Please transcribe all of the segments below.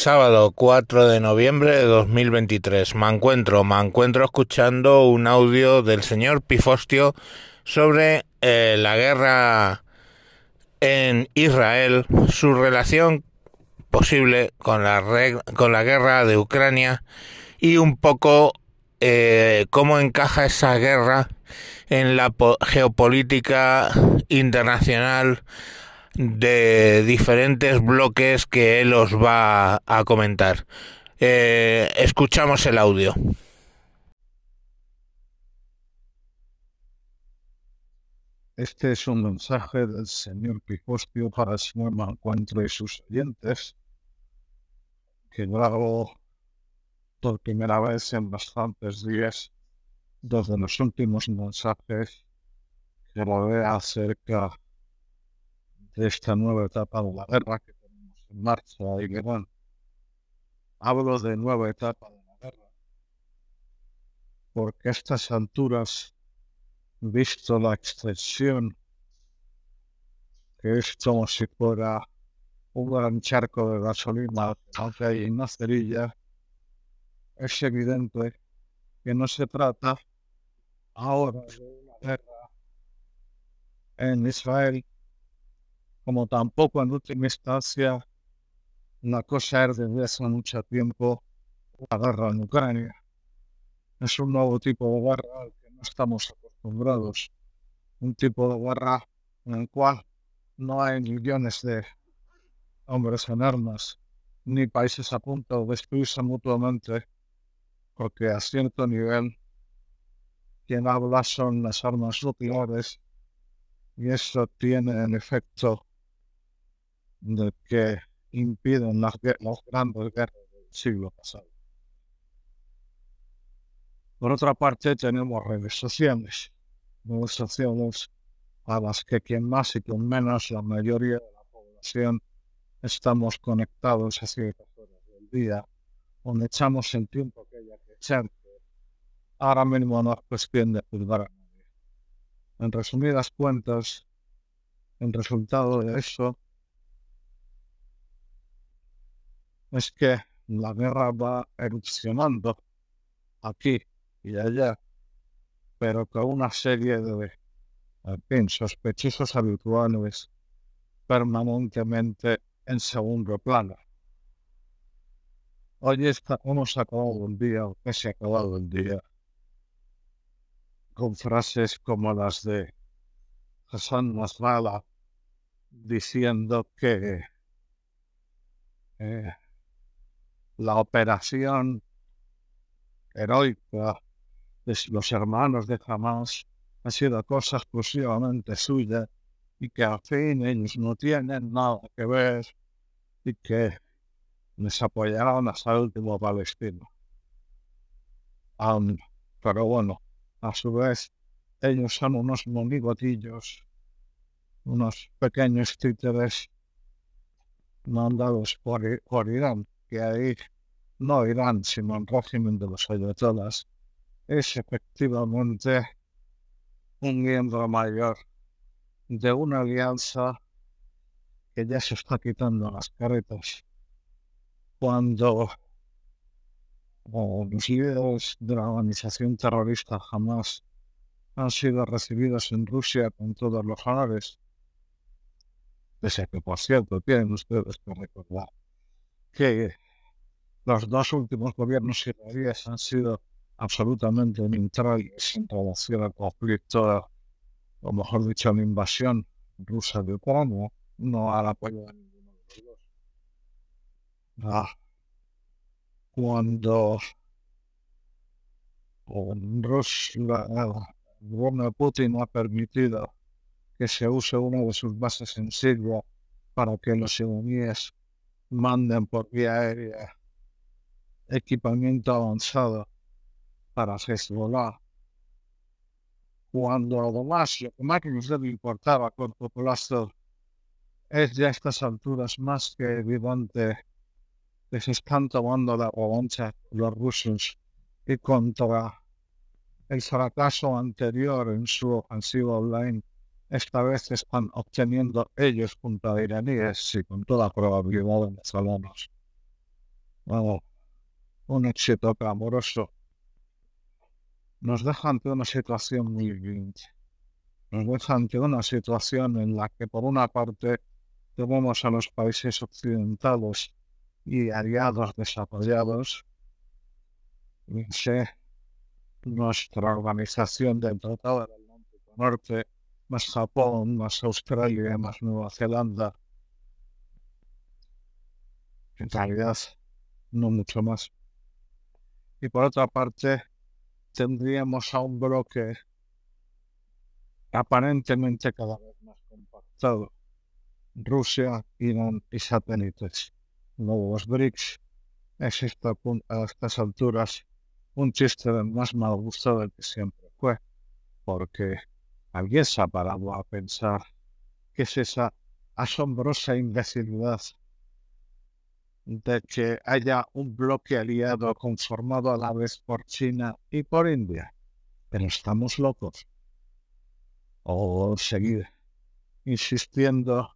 sábado 4 de noviembre de 2023. Me encuentro, me encuentro escuchando un audio del señor Pifostio sobre eh, la guerra en Israel, su relación posible con la, con la guerra de Ucrania y un poco eh, cómo encaja esa guerra en la geopolítica internacional de diferentes bloques que él os va a comentar. Eh, escuchamos el audio. Este es un mensaje del señor Pifostio para el señor Mancuentro y sus oyentes, que grabo por primera vez en bastantes días desde los últimos mensajes que vea acerca de esta nueva etapa de la guerra que tenemos en marcha que bueno, hablo de nueva etapa de la guerra. Porque a estas alturas, visto la extensión que es como si fuera un gran charco de gasolina que hay en una cerilla, es evidente que no se trata ahora de una guerra en Israel como tampoco en última instancia una cosa es desde hace mucho tiempo la guerra en Ucrania. Es un nuevo tipo de guerra al que no estamos acostumbrados. Un tipo de guerra en el cual no hay millones de hombres en armas, ni países a punto de destruirse mutuamente, porque a cierto nivel quien habla son las armas nucleares y eso tiene en efecto de que impiden las, grandes guerras del siglo pasado. Por otra parte, tenemos redes sociales, redes sociales a las que quien más y quien menos, la mayoría de la población, estamos conectados a ciertas horas del día, donde echamos el tiempo que haya que echar. Ahora mismo no es cuestión de juzgar a nadie. En resumidas cuentas, el resultado de eso es que la guerra va erupcionando aquí y allá, pero con una serie de en sospechosos habituales permanentemente en segundo plano. Hoy hemos acabado el día, o se ha acabado el día, con frases como las de Hassan Nasrallah diciendo que eh, la operación heroica de los hermanos de Hamas ha sido cosa exclusivamente suya y que al fin ellos no tienen nada que ver y que les apoyaron hasta el último palestino. pero bueno, a su vez, ellos son unos monigotillos, unos pequeños títeres mandados por, por Irán que ahí no Irán, sino el régimen de los ayatollahs, es efectivamente un miembro mayor de una alianza que ya se está quitando las caretas cuando los líderes de la organización terrorista jamás han sido recibidos en Rusia con todos los honores. Pese a que, por cierto, tienen ustedes que recordar que los dos últimos gobiernos israelíes han sido absolutamente neutrales en relación al conflicto, o mejor dicho, la invasión rusa de Ucrania, no al apoyo de ninguno de los dos. Ah, cuando Rusia, de Putin ha permitido que se use una de sus bases en Siria para que los iraníes manden por vía aérea equipamiento avanzado para Hezbollah. Cuando lo que más nos debe importar a corto plazo es ya a estas alturas más que evidente que se están tomando la revancha los rusos y contra el fracaso anterior en su ofensiva online, esta vez están obteniendo ellos junto a iraníes y con toda probabilidad venezolanos. o un éxito clamoroso, nos deja ante una situación muy grinch. Nos deja ante una situación en la que, por una parte, tenemos a los países occidentales y aliados desarrollados, nuestra organización del Tratado del Atlántico Norte, más Japón, más Australia, más Nueva Zelanda. En realidad, no mucho más. Y por otra parte, tendríamos a un bloque aparentemente cada vez más compactado. Rusia, Irán y satélites. Nuevos BRICS es a estas alturas un chiste más mal gusto del que siempre fue, porque alguien se ha parado a pensar qué es esa asombrosa imbecilidad de que haya un bloque aliado conformado a la vez por China y por India. Pero estamos locos. O seguir insistiendo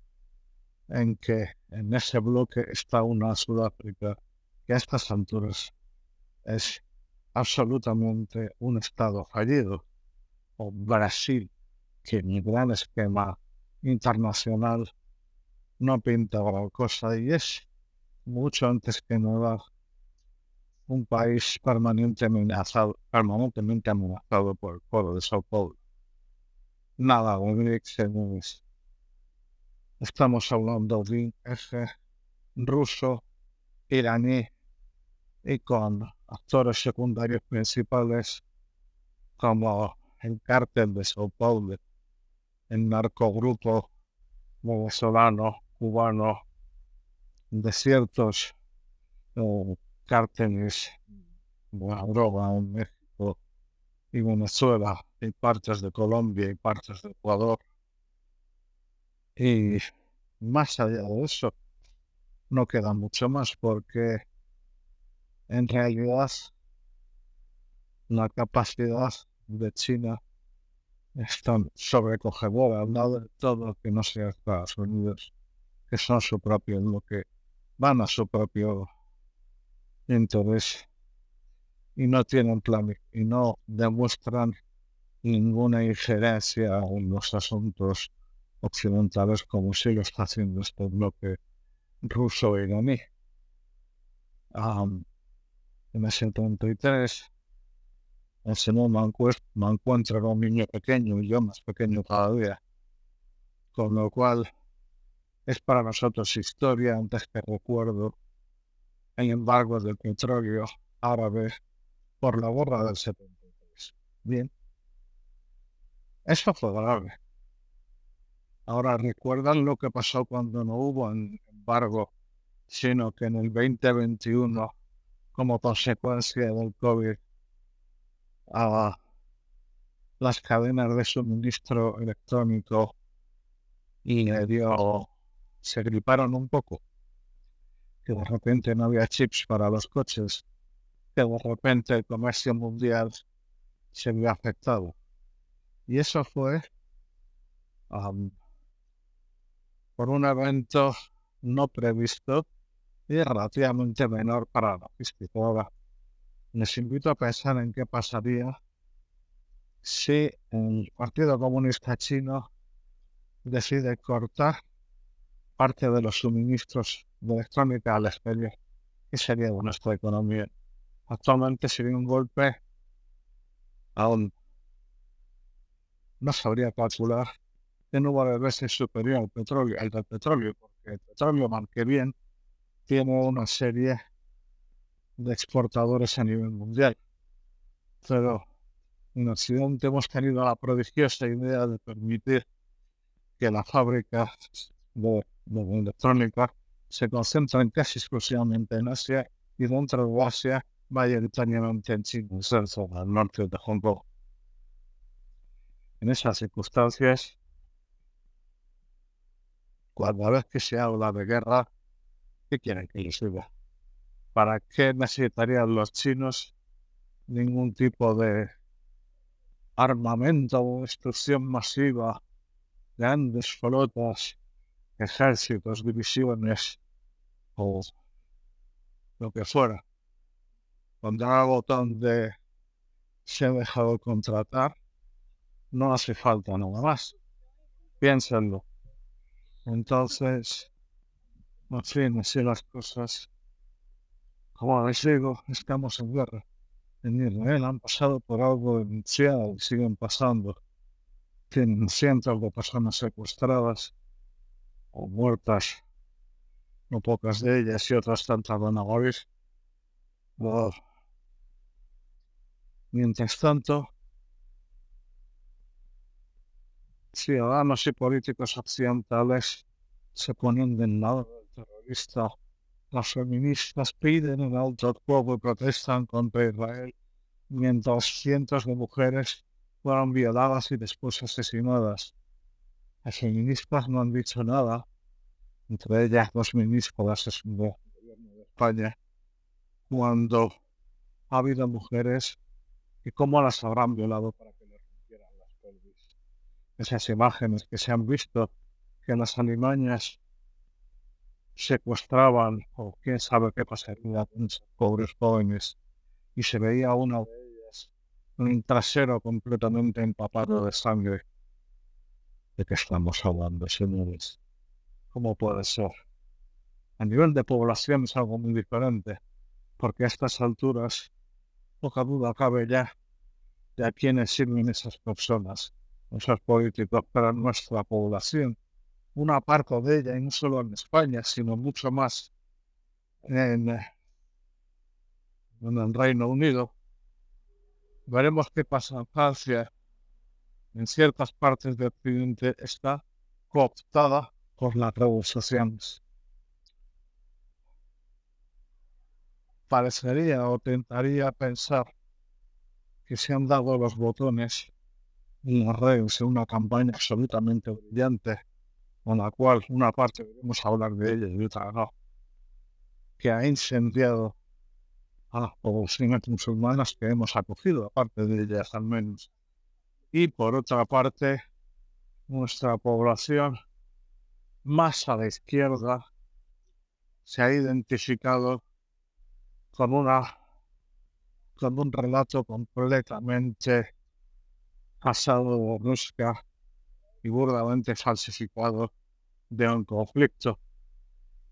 en que en ese bloque está una Sudáfrica que a estas alturas es absolutamente un Estado fallido, o Brasil, que mi gran esquema internacional no pinta gran cosa y es mucho antes que nada un país permanentemente amenazado, permanentemente amenazado por el pueblo de Sao Paulo. Nada, es. Estamos hablando de un eje ruso, iraní y con actores secundarios principales como el cártel de Sao Paulo, el narcogrupo venezolano, cubano, de ciertos cárteles de la droga en México y Venezuela y partes de Colombia y partes de Ecuador. Y más allá de eso, no queda mucho más porque en realidad la capacidad de China es tan sobrecogedora al de todo que no sea Estados Unidos, que son su propio, lo que van a su propio interés y no tienen plan y no demuestran ninguna injerencia en los asuntos occidentales como si lo está haciendo este bloque ruso iraní. Um, en el 73, el señor me, encuentra con un niño pequeño y yo más pequeño todavía, con lo cual es para nosotros historia antes que recuerdo el embargo del petróleo árabe por la guerra del 73. Bien, eso fue grave. Ahora recuerdan lo que pasó cuando no hubo embargo, sino que en el 2021 como consecuencia del COVID a las cadenas de suministro electrónico y dio, se griparon un poco, que de repente no había chips para los coches, que de repente el comercio mundial se vio afectado. Y eso fue por un evento no previsto y relativamente menor para la física. Les invito a pensar en qué pasaría si el Partido Comunista Chino decide cortar parte de los suministros de electrónica al exterior. ¿Qué sería de nuestra economía? Actualmente sería un golpe aún no sabría calcular qué número de veces superior al petróleo, al del petróleo, porque el petróleo, marque bien, tiene una serie de exportadores a nivel mundial. Pero en Occidente hemos tenido la prodigiosa idea de permitir que la fábrica de, electrónica se concentren casi exclusivamente en Asia y dentro de Asia mayoritariamente en China, en el norte de Hong Kong. En esas circunstancias, cuando vez que se habla de guerra, ¿Qué quieren que les diga? ¿Para qué necesitarían los chinos ningún tipo de armamento o destrucción masiva, grandes flotas, ejércitos, divisiones o lo que fuera. Cuando algo donde se ha dejado contratar, no hace falta nada más. Piénsenlo. Entonces, en fin, así las cosas. Como les digo, estamos en guerra. En Israel han pasado por algo inicial y siguen pasando. Tienen cientos de personas secuestradas o muertas, no pocas de ellas y otras tantas van a morir. Mientras tanto, ciudadanos y políticos occidentales se ponen del lado del terrorista. Las feministas piden un alto al pueblo y protestan contra Israel, mientras cientos de mujeres fueron violadas y después asesinadas. Las feministas no han dicho nada, entre ellas dos ministros del gobierno de España, cuando ha habido mujeres y cómo las habrán violado para que les rompieran las pelvis. Esas imágenes que se han visto que las alimañas secuestraban o quién sabe qué pasaría con esos pobres jóvenes y se veía una de ellas un trasero completamente empapado de sangre. ¿De qué estamos hablando, señores? ¿Cómo puede ser? A nivel de población es algo muy diferente, porque a estas alturas poca duda cabe ya de a quiénes sirven esas personas, esos políticos para nuestra población. Una parte de ella, y no solo en España, sino mucho más en, en el Reino Unido. Veremos qué pasa en Francia. En ciertas partes del Occidente está cooptada por las sociales. parecería o tentaría pensar que se han dado los botones en las redes en una campaña absolutamente brillante, con la cual una parte debemos hablar de ella y otra no, que ha incendiado a poblaciones musulmanas que hemos acogido, aparte de ellas al menos. Y por otra parte, nuestra población más a la izquierda se ha identificado con una con un relato completamente pasado de brusca y burdamente falsificado de un conflicto.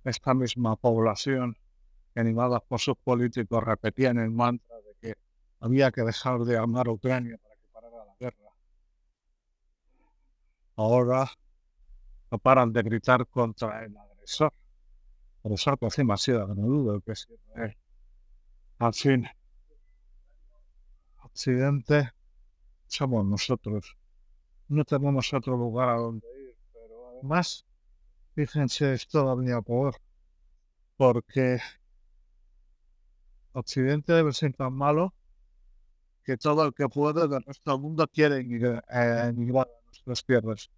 Esta misma población, animada por sus políticos, repetían el mantra de que había que dejar de amar a Ucrania para que parara la guerra. Ahora no paran de gritar contra el agresor. Por eso que hace demasiado no dudo que es Israel. Al fin, Occidente somos nosotros. No tenemos otro lugar a donde ir, pero además, fíjense, es todavía peor, porque Occidente debe ser tan malo que todo el que puede del resto del mundo quiere emigrar a nuestras tierras.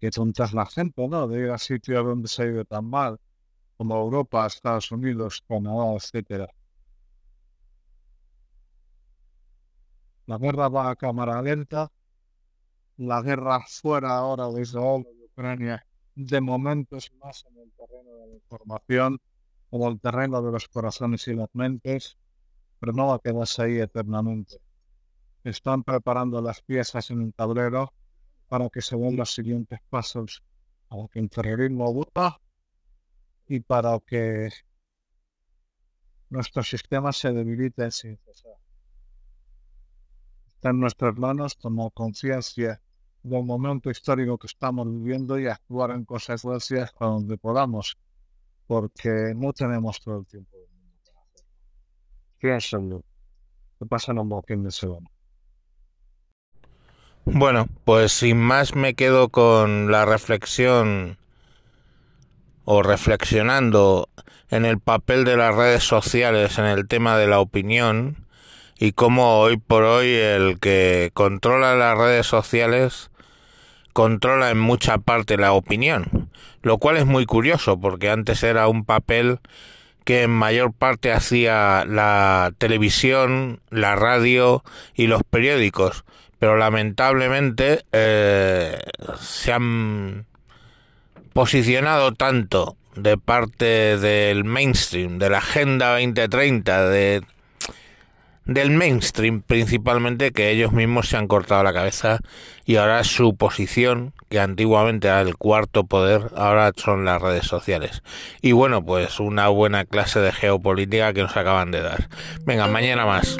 Qué tonta la gente, ¿no? De ir a sitios donde se vive tan mal como Europa, Estados Unidos, Canadá, etc. La guerra va a cámara lenta. La guerra fuera ahora de Israel y Ucrania, de momento es más en el terreno de la información, o el terreno de los corazones y las mentes, pero no va a quedarse ahí eternamente. Están preparando las piezas en el tablero para que se den los siguientes pasos a que el terrorismo vuelva y para que nuestro sistema se debilite sin cesar. En nuestras manos tomar conciencia del momento histórico que estamos viviendo y actuar en consecuencias donde podamos, porque no tenemos todo el tiempo del mundo. Piénsenlo, que un buen de semana. Bueno, pues sin más me quedo con la reflexión o reflexionando en el papel de las redes sociales en el tema de la opinión y cómo hoy por hoy el que controla las redes sociales controla en mucha parte la opinión, lo cual es muy curioso porque antes era un papel que en mayor parte hacía la televisión, la radio y los periódicos, pero lamentablemente eh, se han posicionado tanto de parte del mainstream, de la Agenda 2030, de del mainstream principalmente que ellos mismos se han cortado la cabeza y ahora su posición que antiguamente era el cuarto poder ahora son las redes sociales. Y bueno pues una buena clase de geopolítica que nos acaban de dar. Venga mañana más